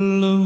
Without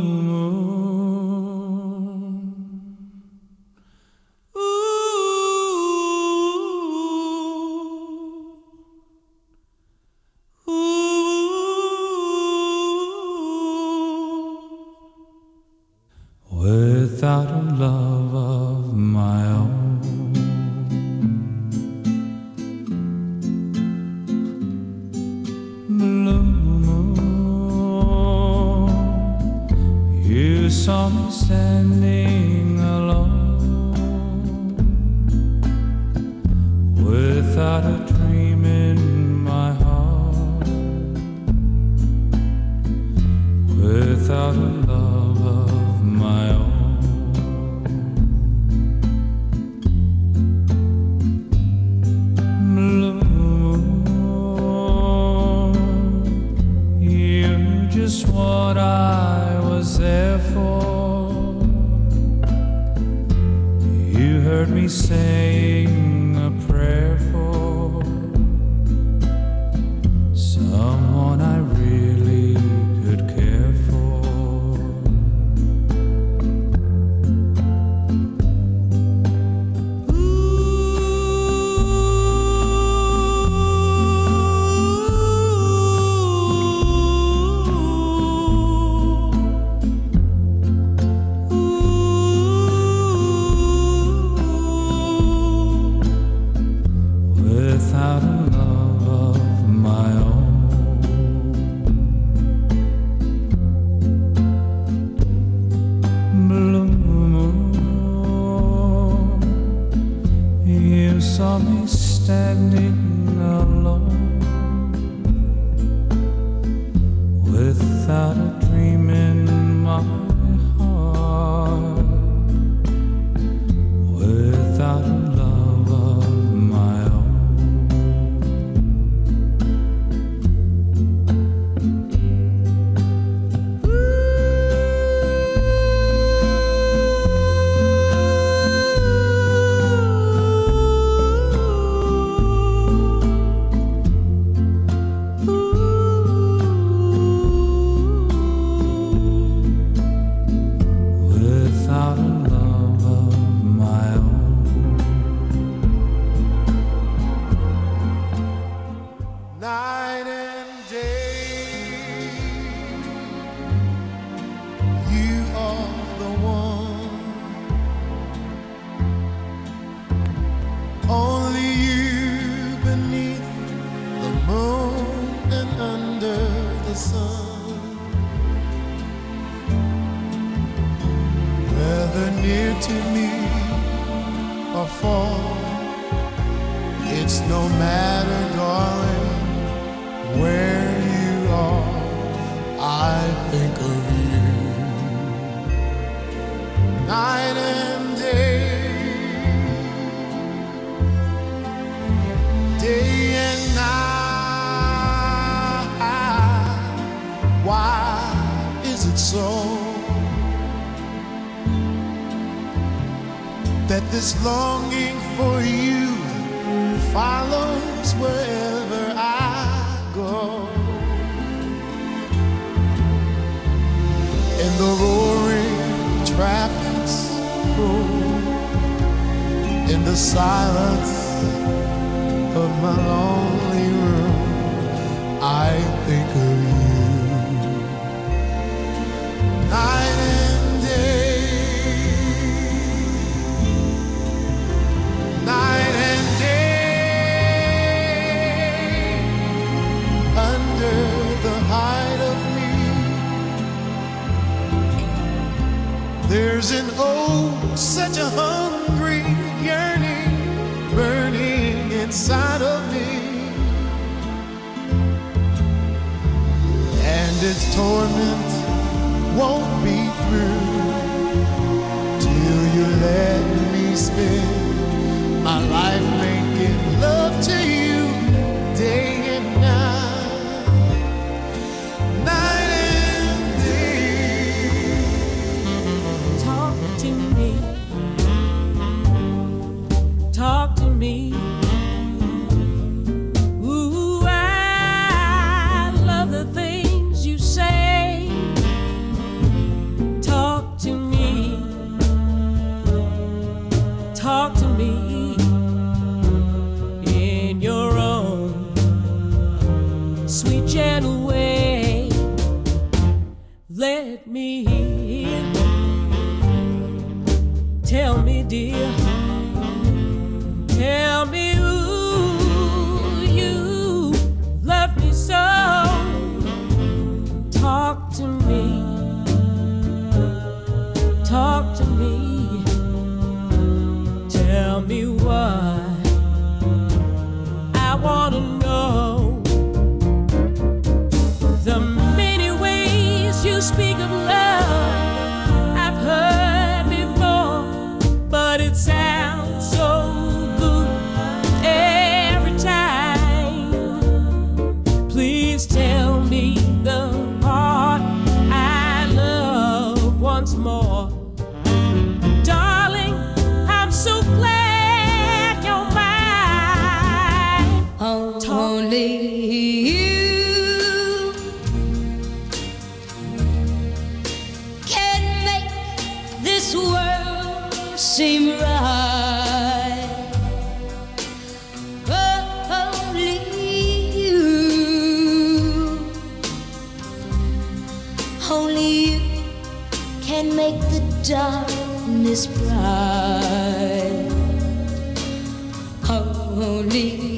night and day, day and night. Why is it so that this longing for you? follows wherever I go. In the roaring traffic's road, in the silence of my lonely room, I think of you. Night and day. night and day under the hide of me there's an oh such a hungry yearning burning inside of me. And its torment won't be through till you let me spend my life making love to you de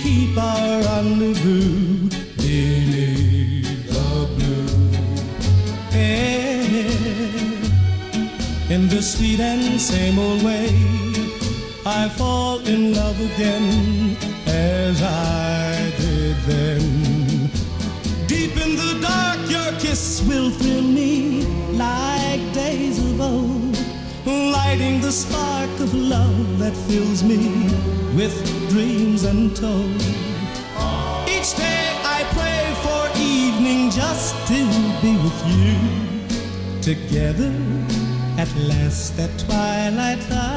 keep our rendezvous in the blue. Yeah. In the sweet and same old way, I fall in love again as I did then. Deep in the dark, your kiss will fill me like igniting the spark of love that fills me with dreams untold. Each day I pray for evening just to be with you. Together at last at twilight.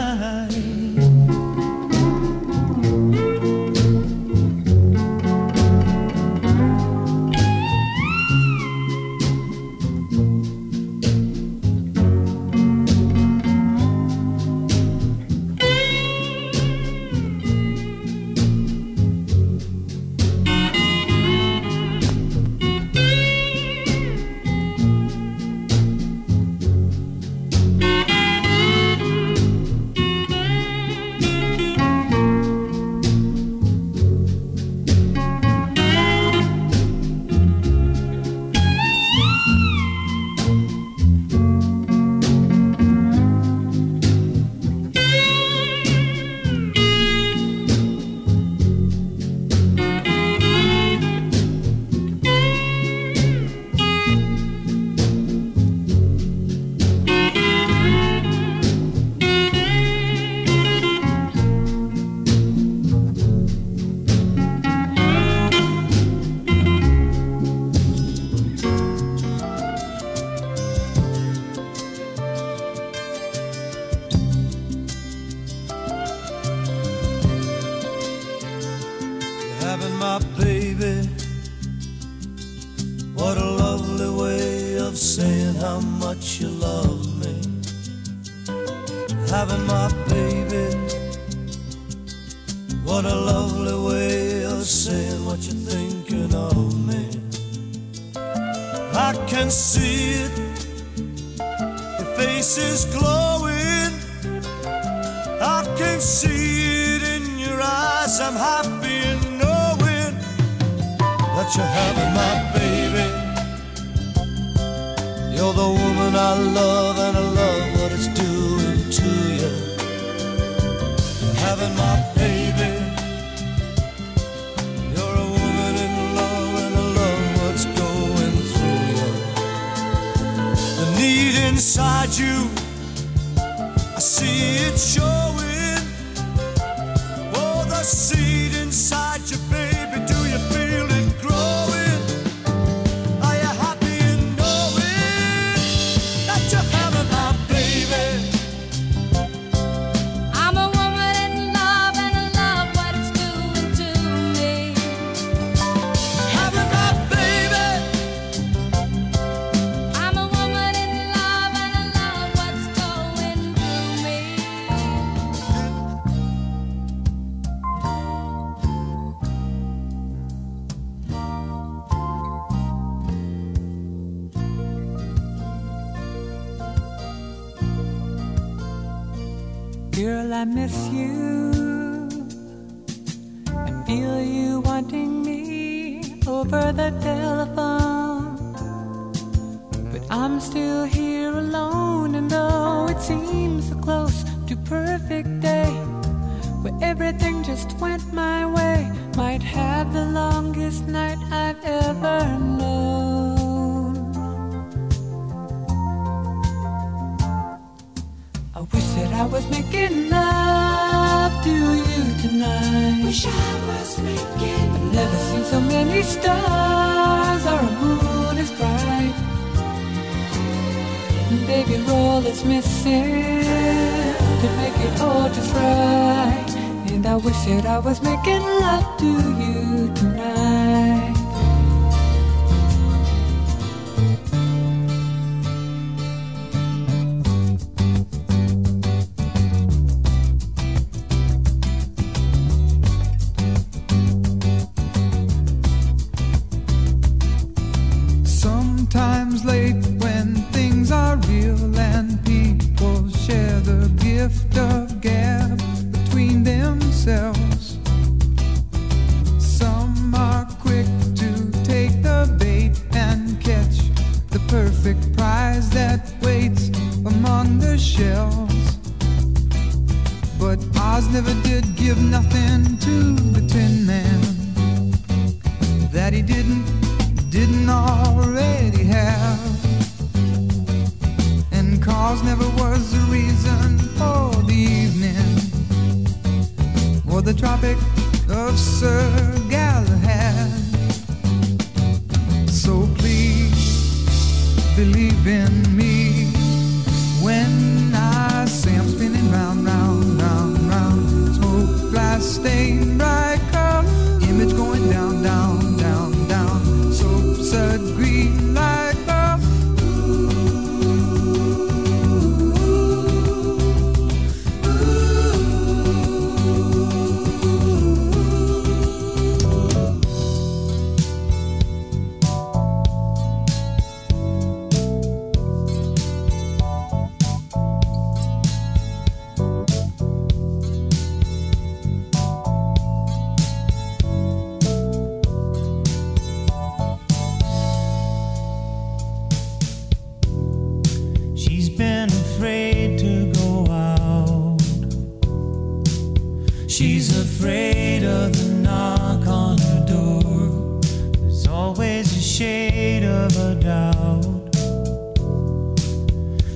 doubt.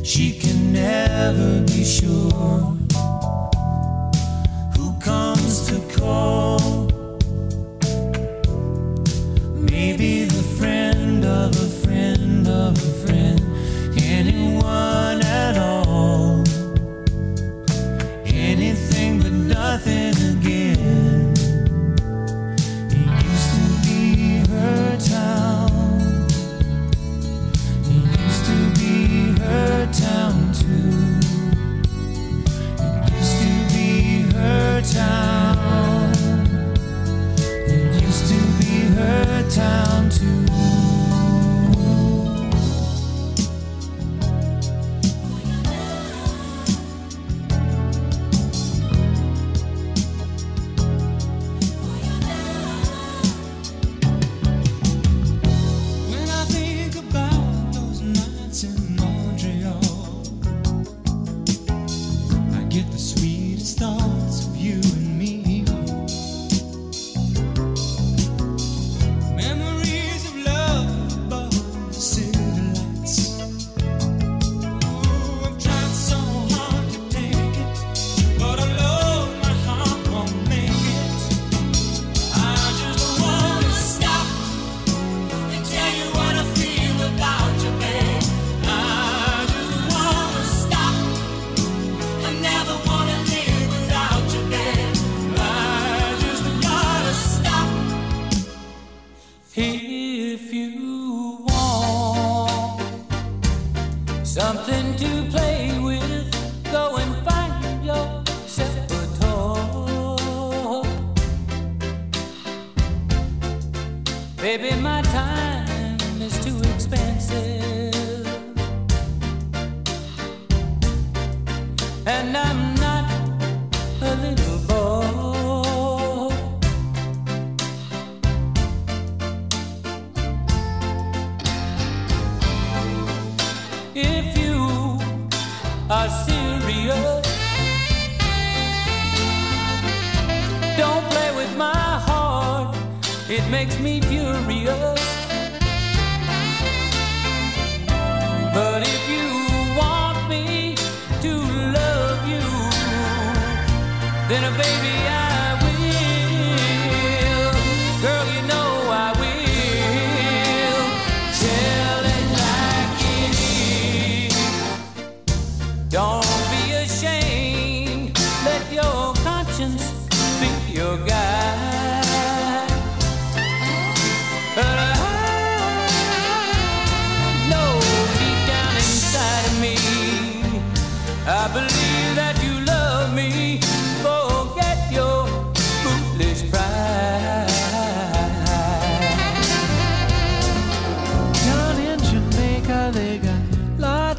She can never be sure who comes to call.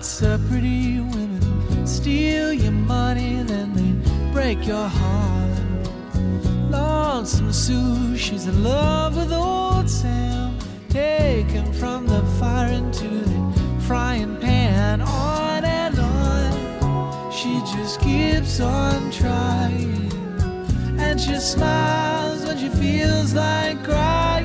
Lots of pretty women steal your money, then they break your heart. Lonesome Sue, she's in love with old Sam. Taken from the fire into the frying pan. On and on, she just keeps on trying. And she smiles when she feels like crying.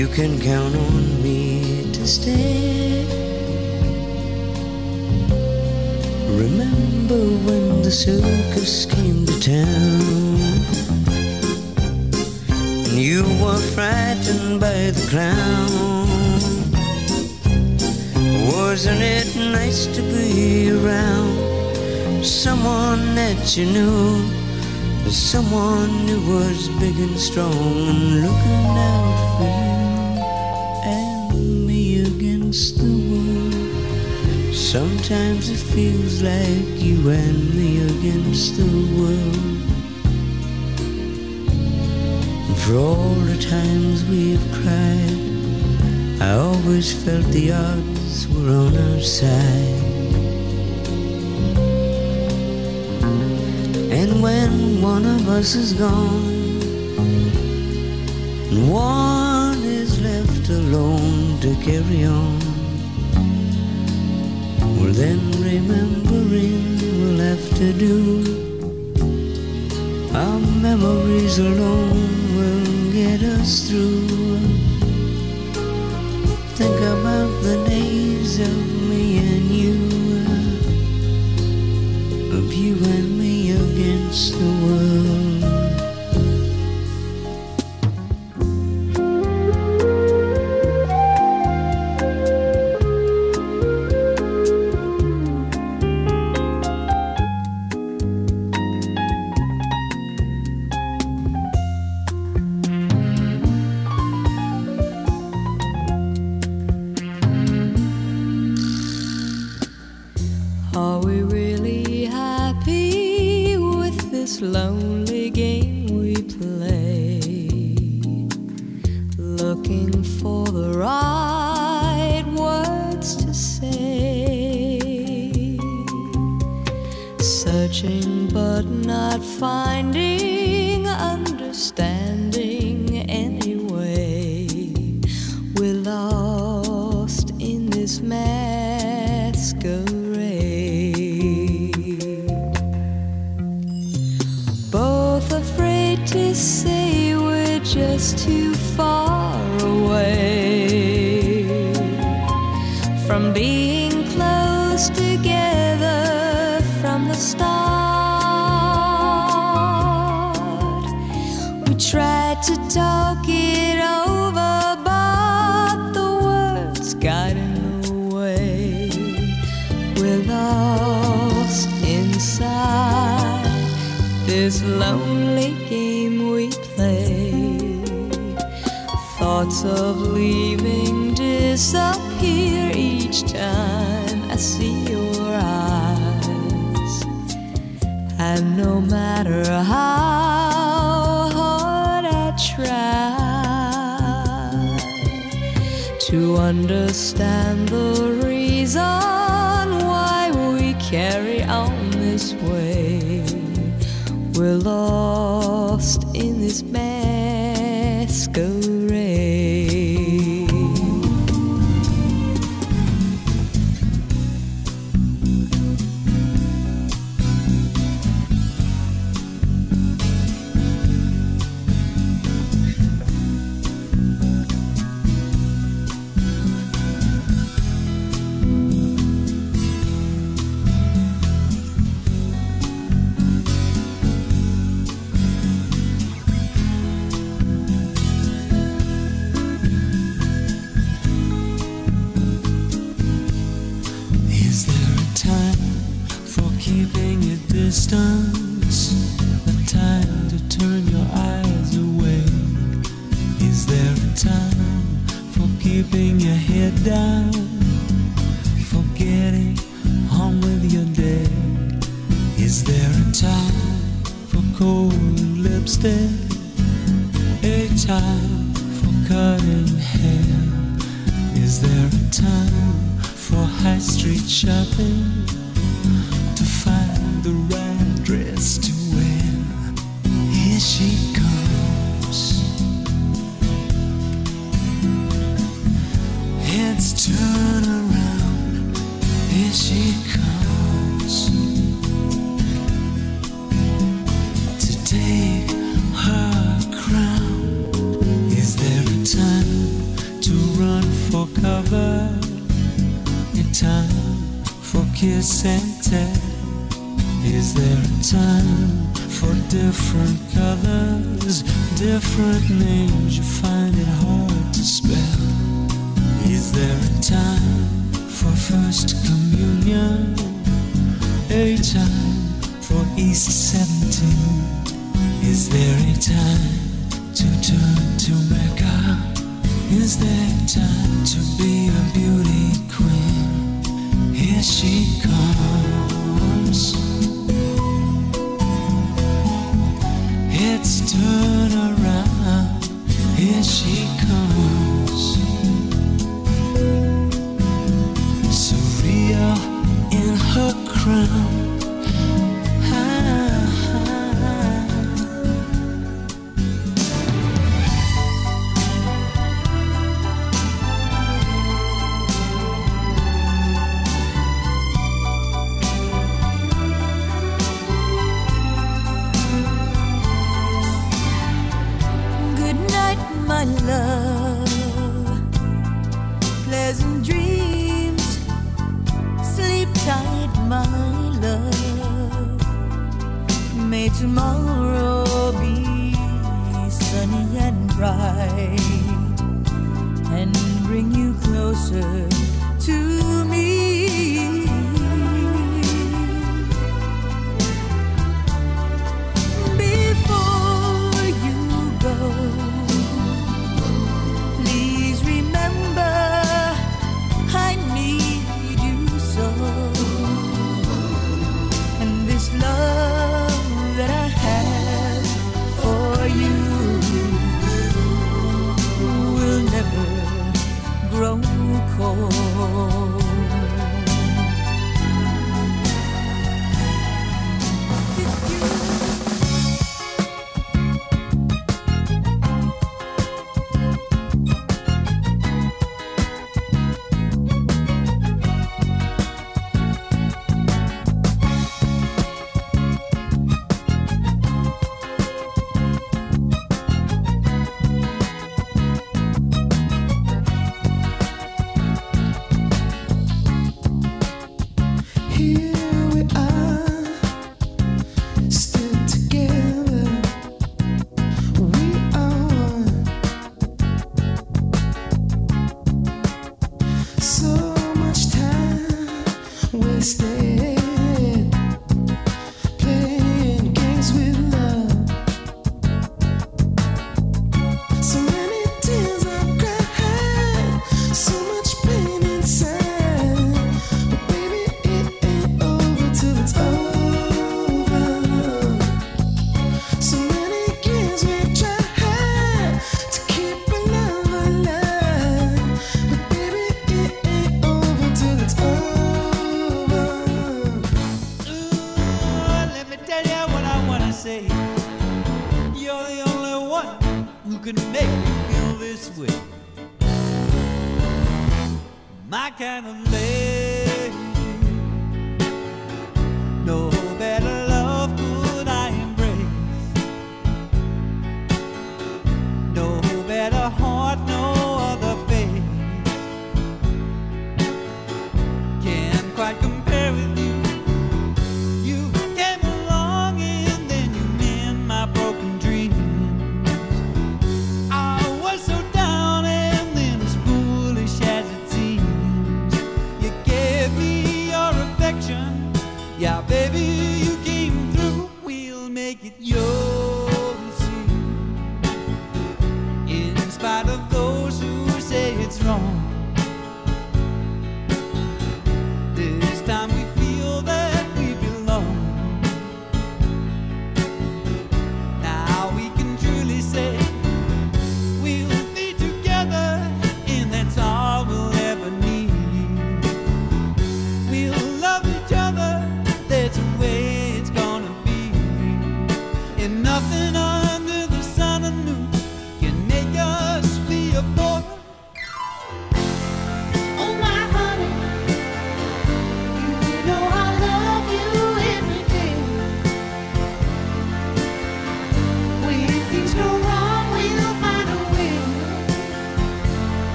You can count on me to stay. Remember when the circus came to town? you were frightened by the clown. Wasn't it nice to be around someone that you knew, someone who was big and strong and looking out for you and me against the world? Sometimes it feels like you and me against the world. And for all the times we've cried, I always felt the odds were on our side. And when one of us is gone, and one is left alone to carry on, well then remembering we'll have to do. Our memories alone will get us through. Think about the days of kiss and tell. Is there a time for different colors, different names? You find it hard to spell. Is there a time for first communion? A time for East 17? Is there a time to turn to Mecca? Is there time to be a beauty queen? Here she comes. It's turn around. Here she comes.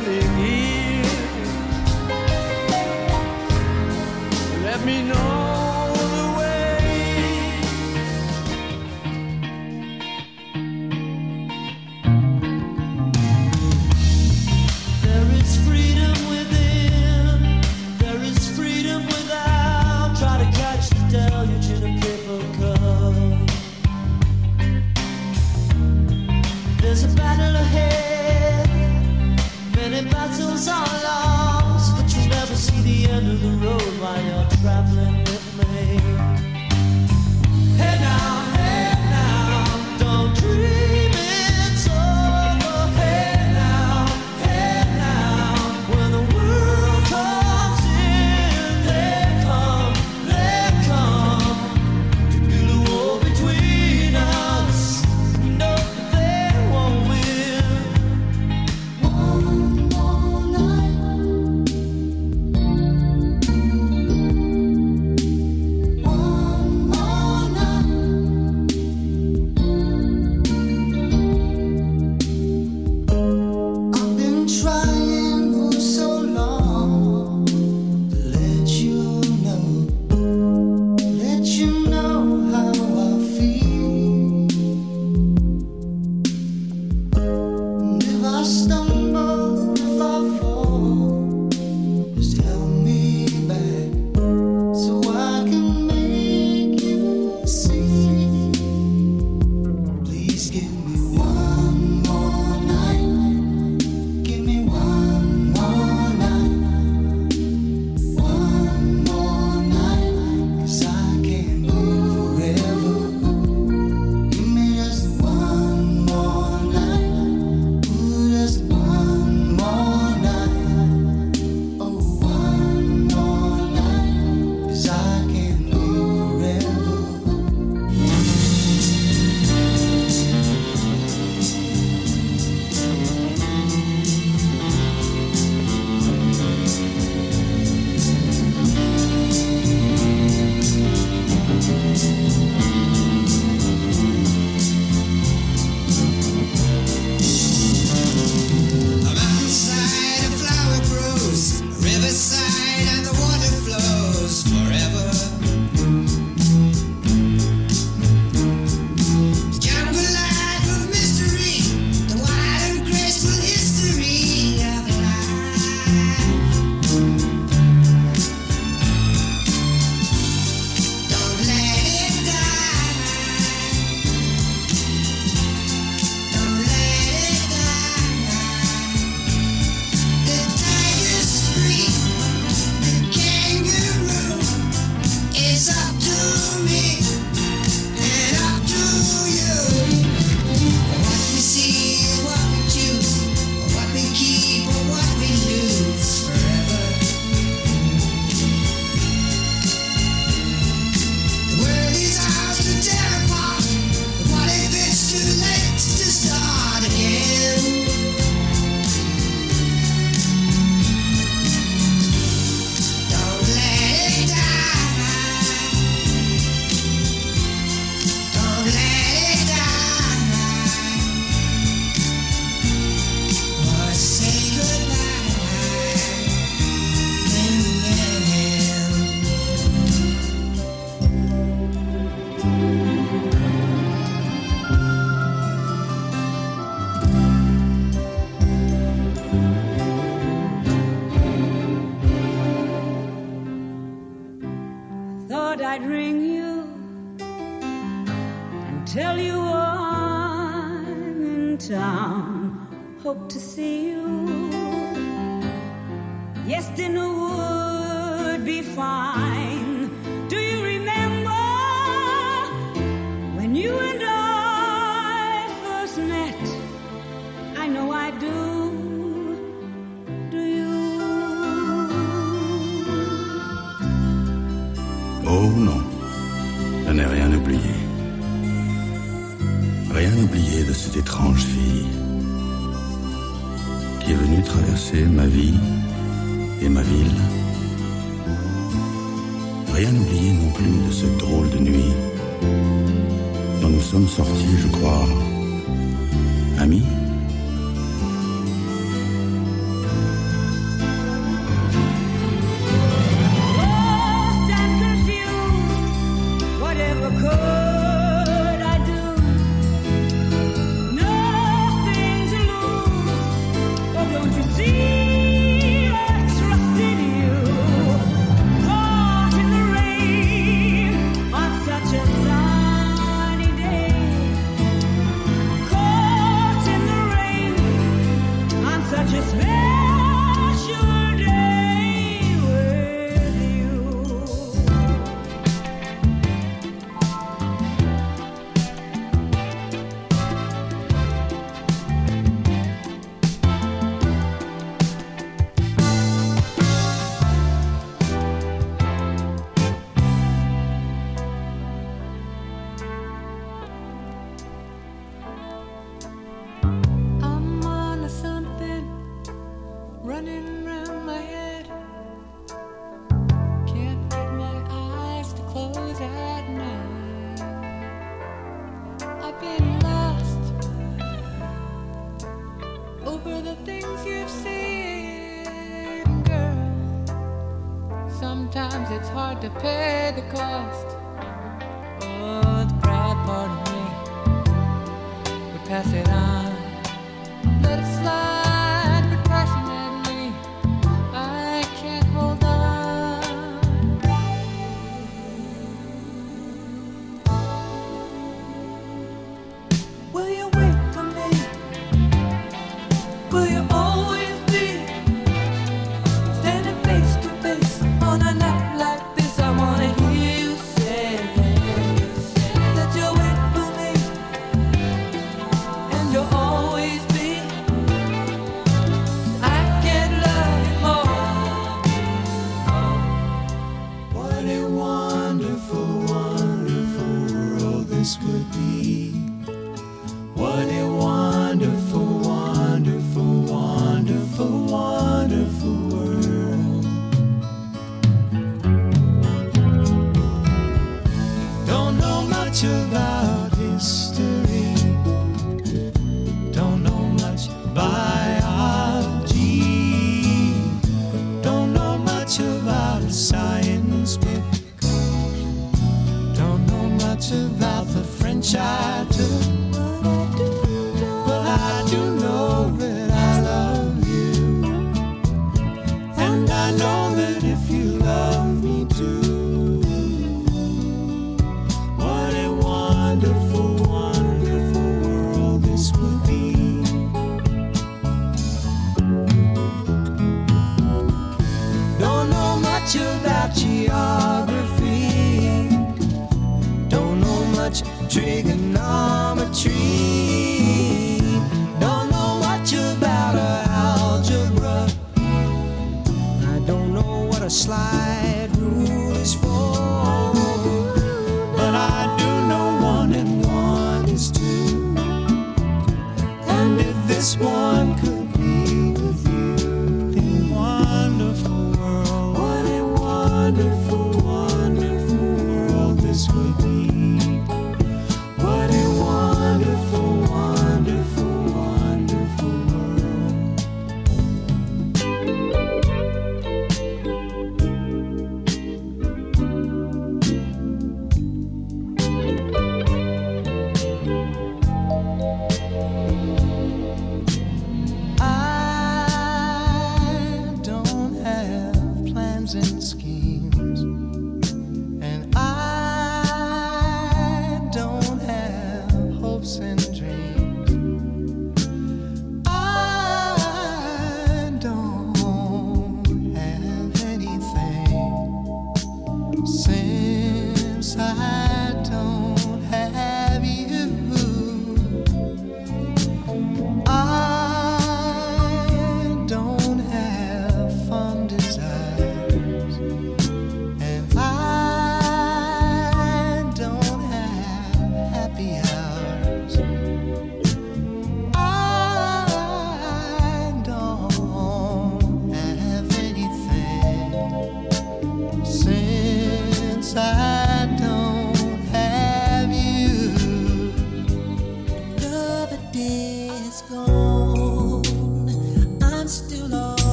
Standing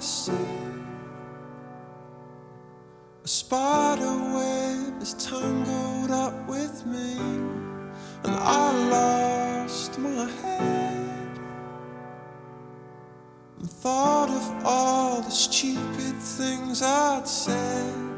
A spider web is tangled up with me, and I lost my head. And thought of all the stupid things I'd said.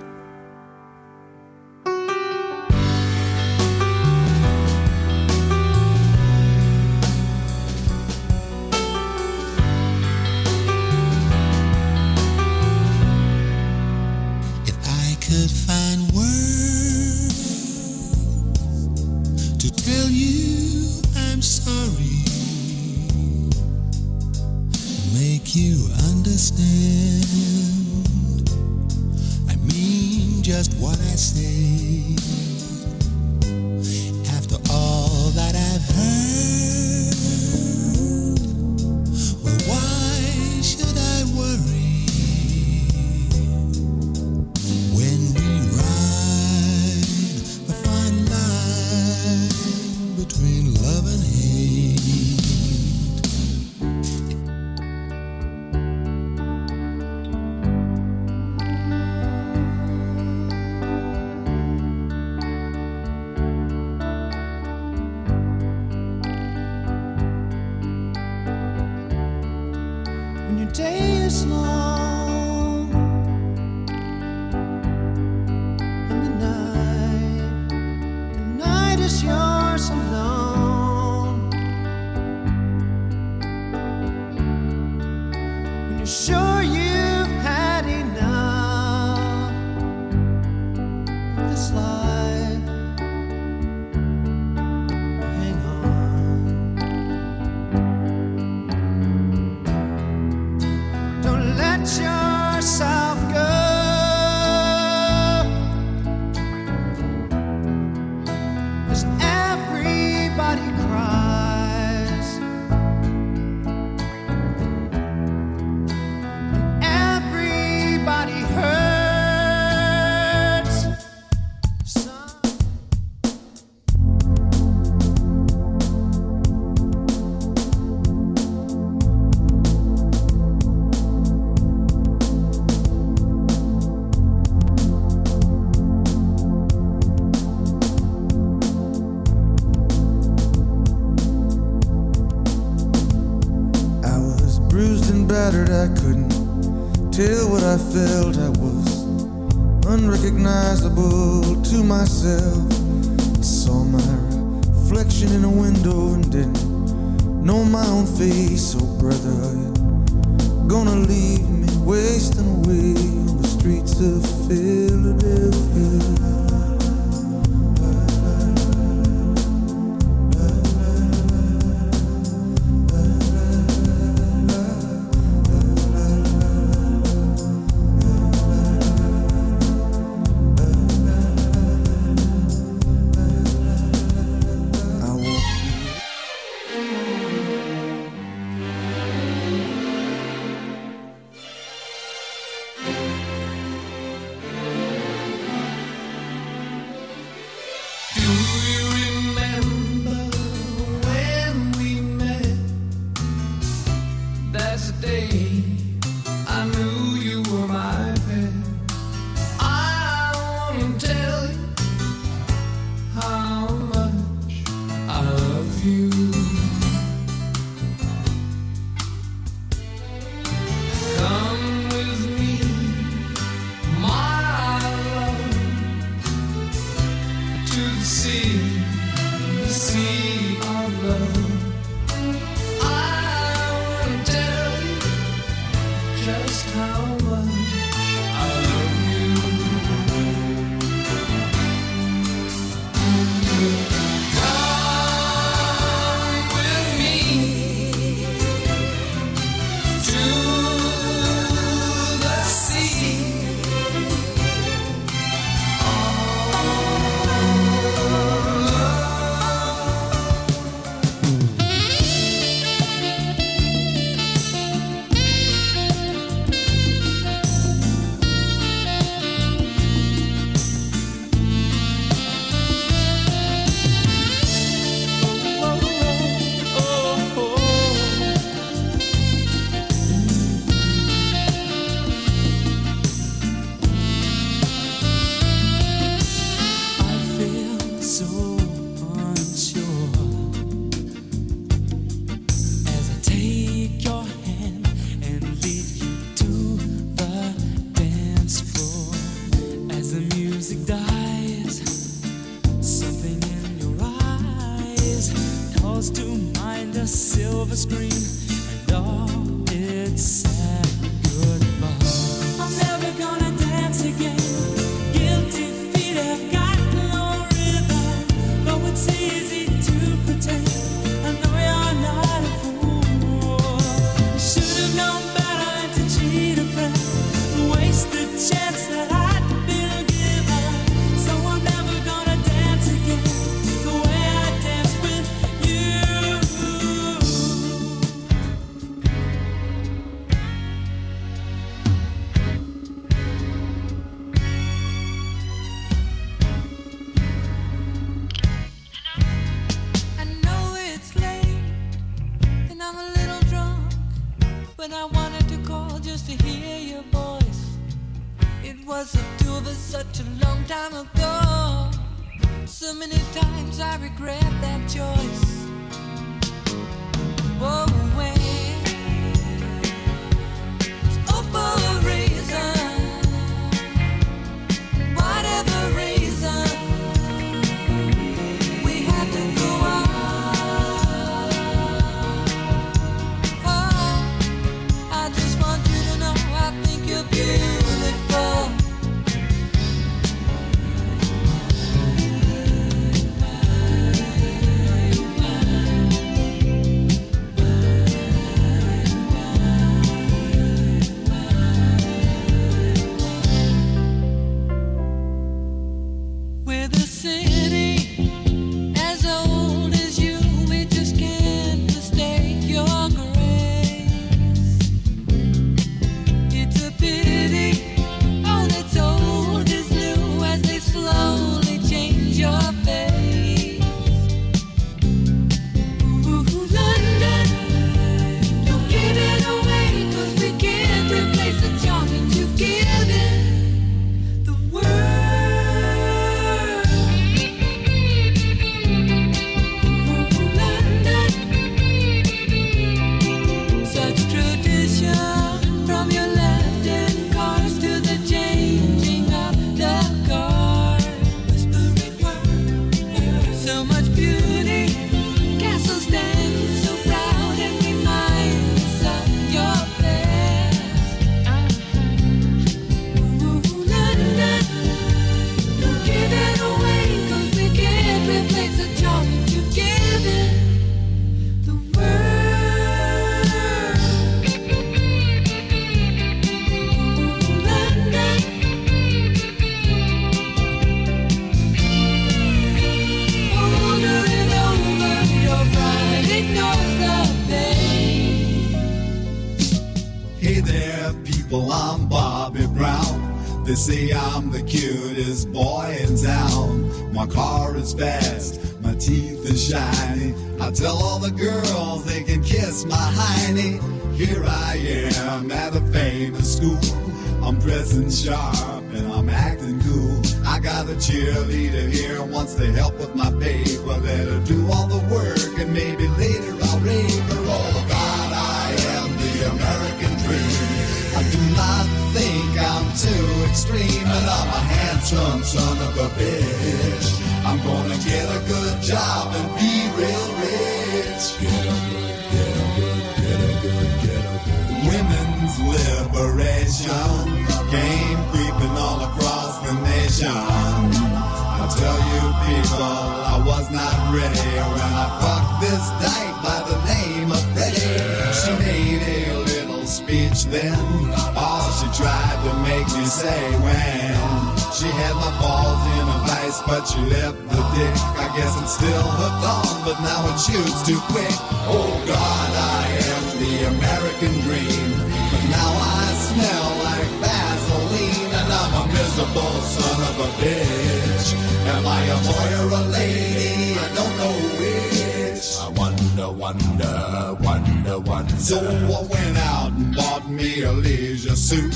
She left the dick. I guess I'm still hooked on, but now it shoots too quick. Oh God, I am the American dream. But now I smell like Vaseline, and I'm a miserable son of a bitch. Am I a boy or a lady? I don't know which. I wonder, wonder, wonder, wonder. So I went out and bought me a leisure suit.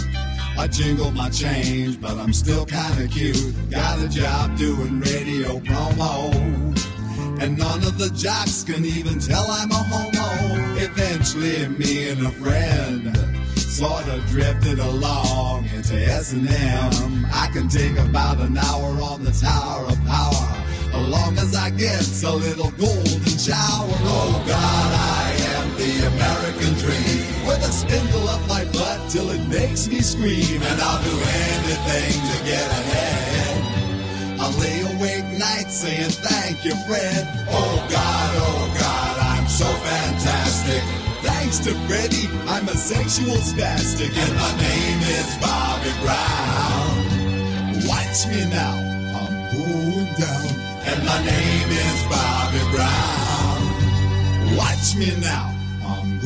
I jingle my change, but I'm still kinda cute. Got a job doing radio promo. And none of the jocks can even tell I'm a homo. Eventually, me and a friend sort of drifted along into S&M. I can take about an hour on the Tower of Power, as long as I get a little golden shower. Oh God, I the American dream. With a spindle up my butt till it makes me scream. And I'll do anything to get ahead. I lay awake nights saying thank you, Fred. Oh God, oh God, I'm so fantastic. Thanks to Freddy, I'm a sexual spastic. And my name is Bobby Brown. Watch me now, I'm going down. And my name is Bobby Brown. Watch me now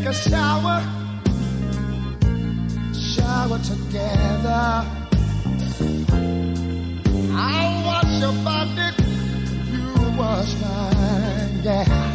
take a shower, shower together. I'll wash your body, you wash mine, yeah.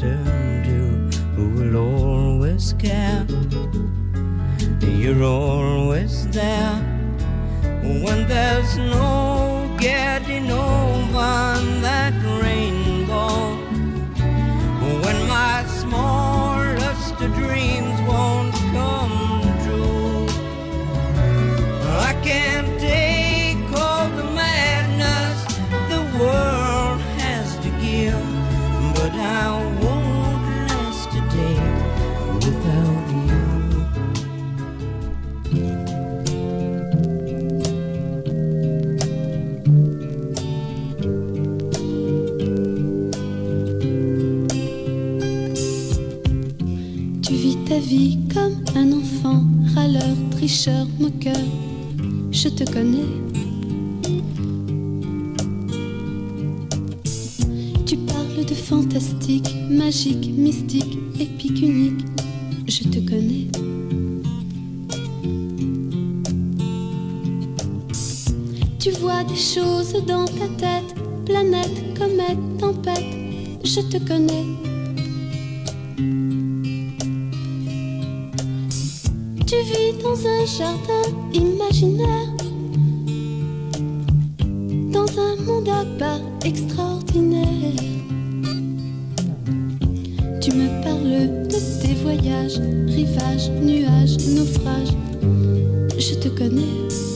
turn to who will always care. You're always there when there's no te connais. Tu parles de fantastique, magique, mystique, épique, unique. Je te connais. Tu vois des choses dans ta tête, planète, comète, tempête. Je te connais. Tu vis dans un jardin imaginaire mandat pas extraordinaire. Tu me parles de tes voyages, rivages, nuages, naufrages. Je te connais.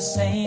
same.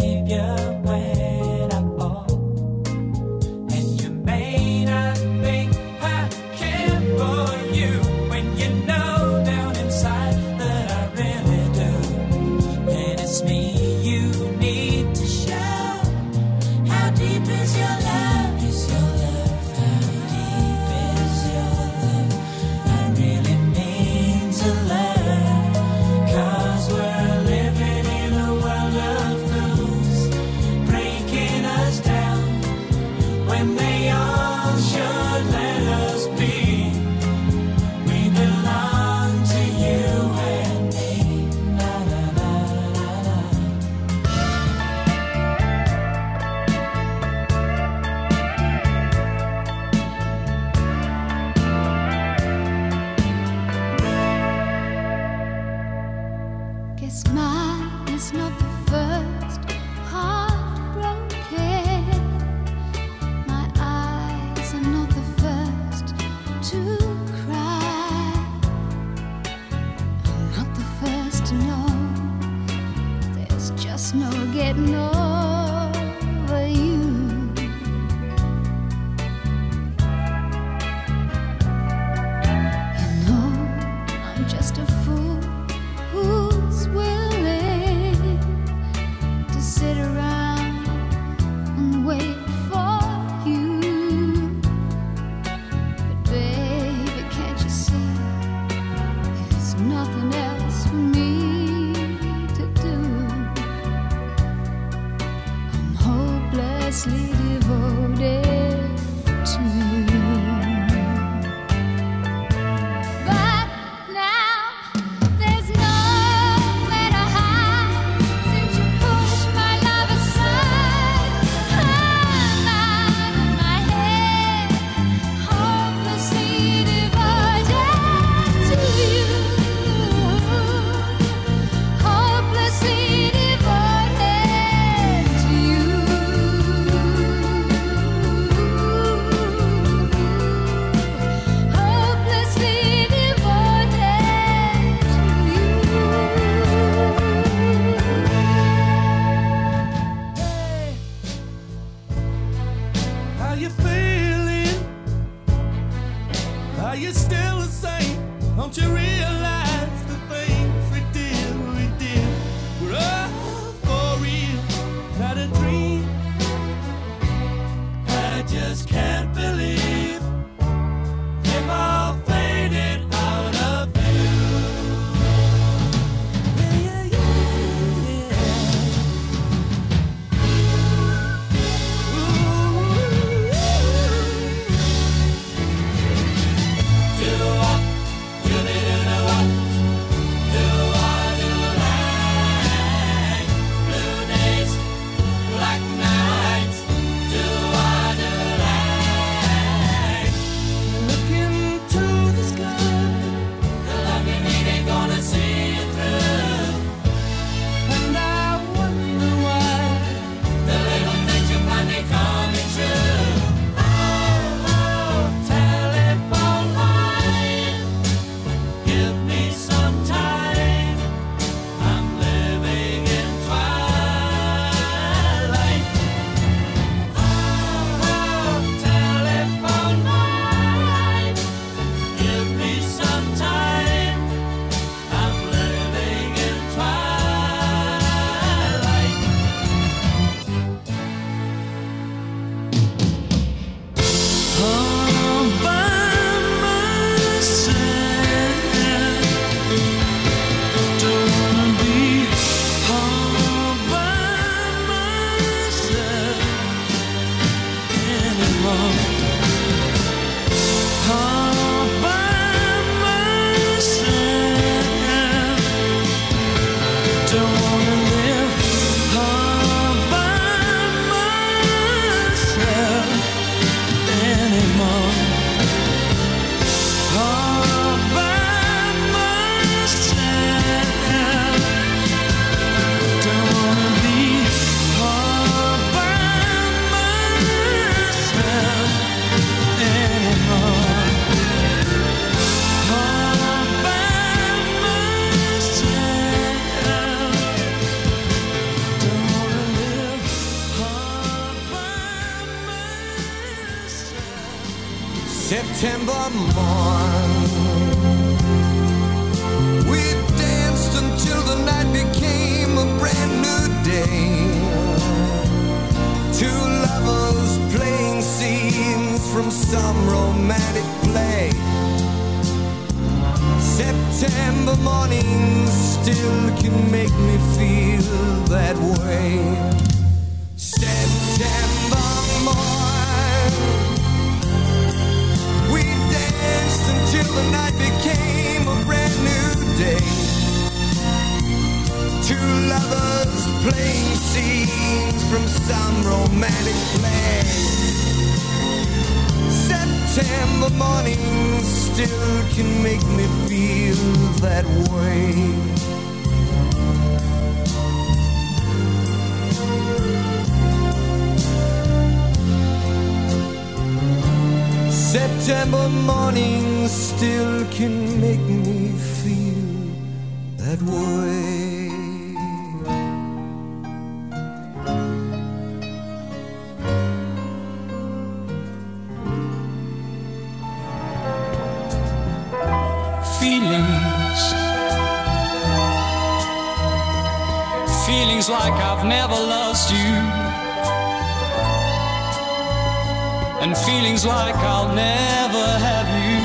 and feelings like I'll never have you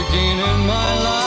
again in my life.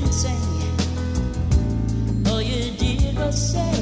dancing. All oh, you did was say.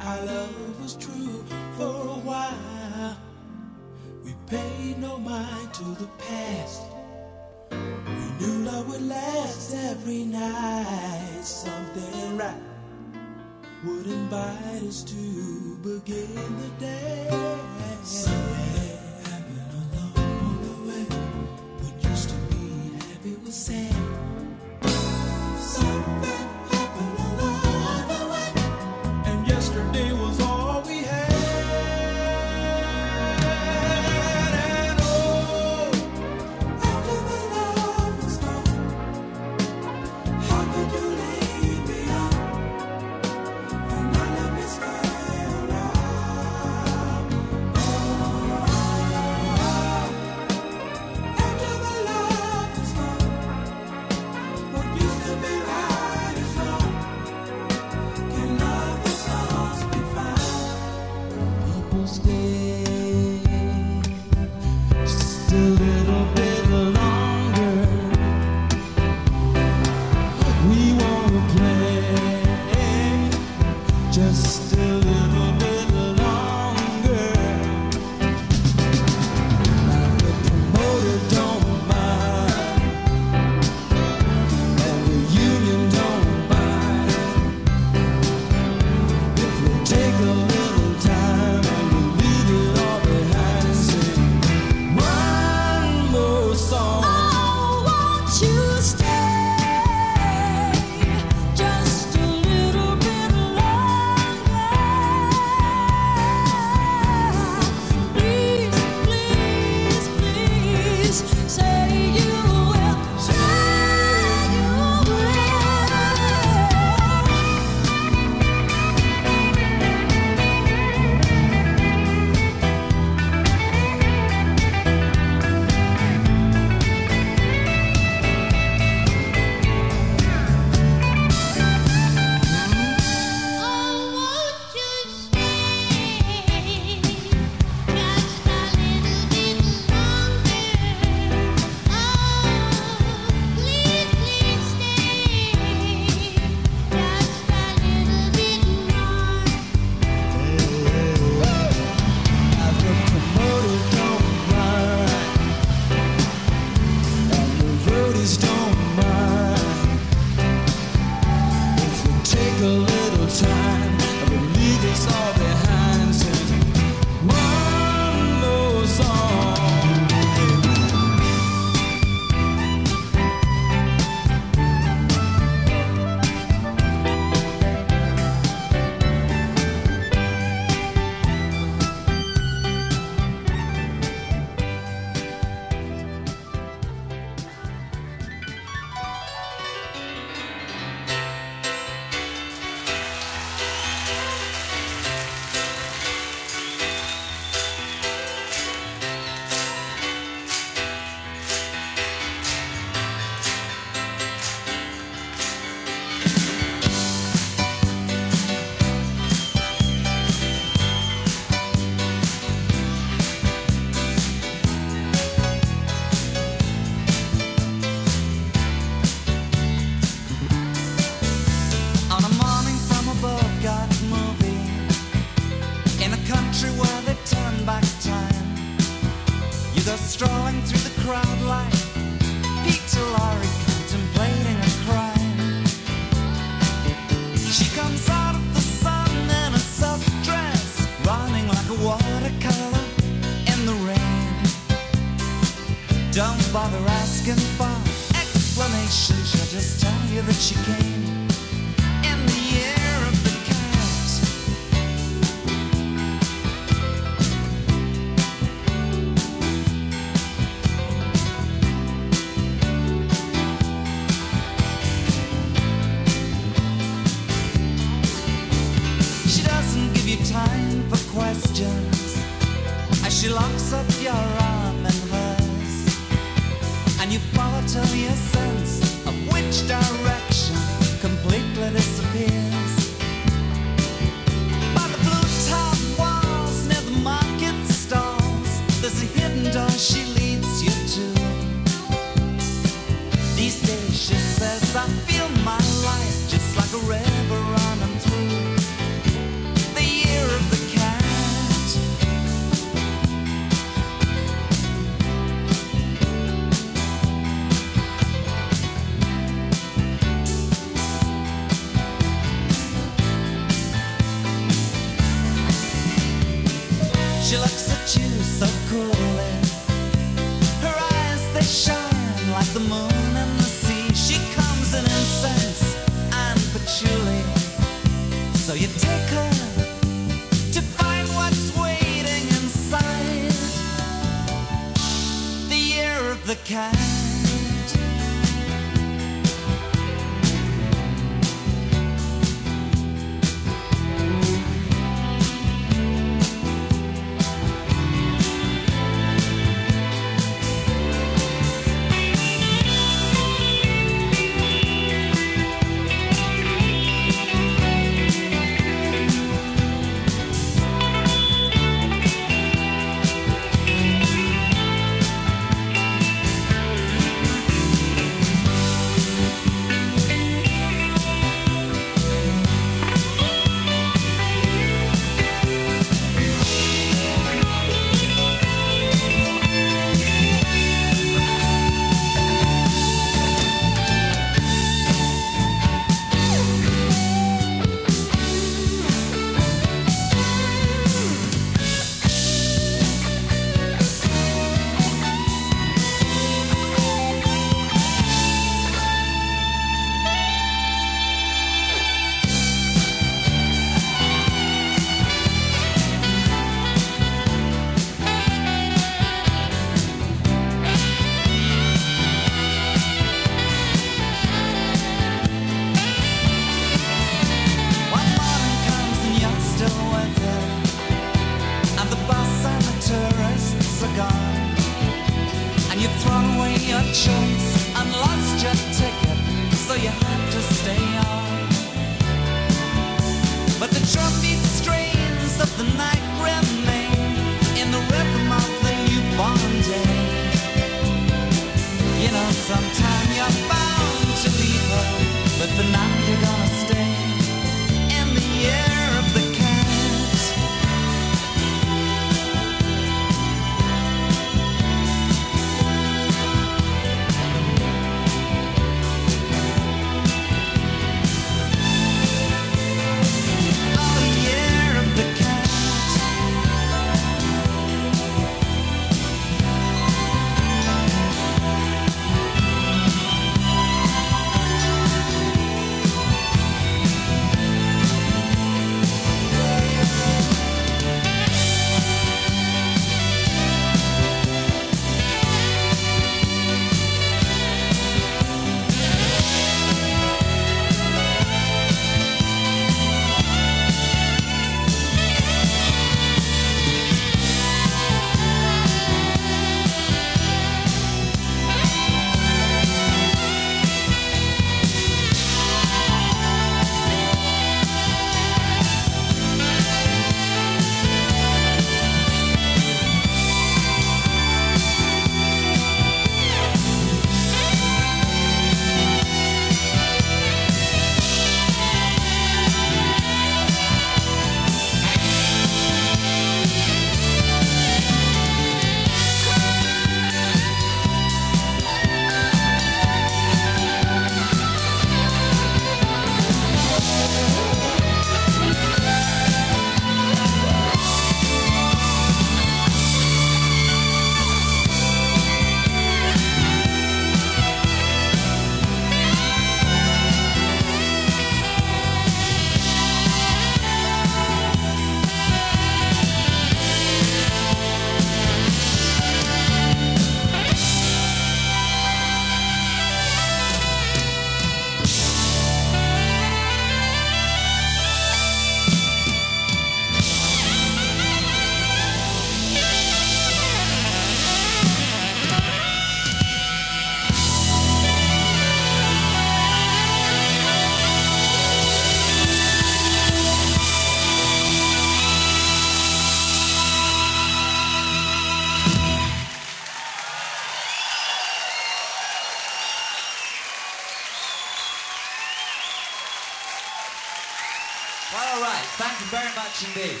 Well, all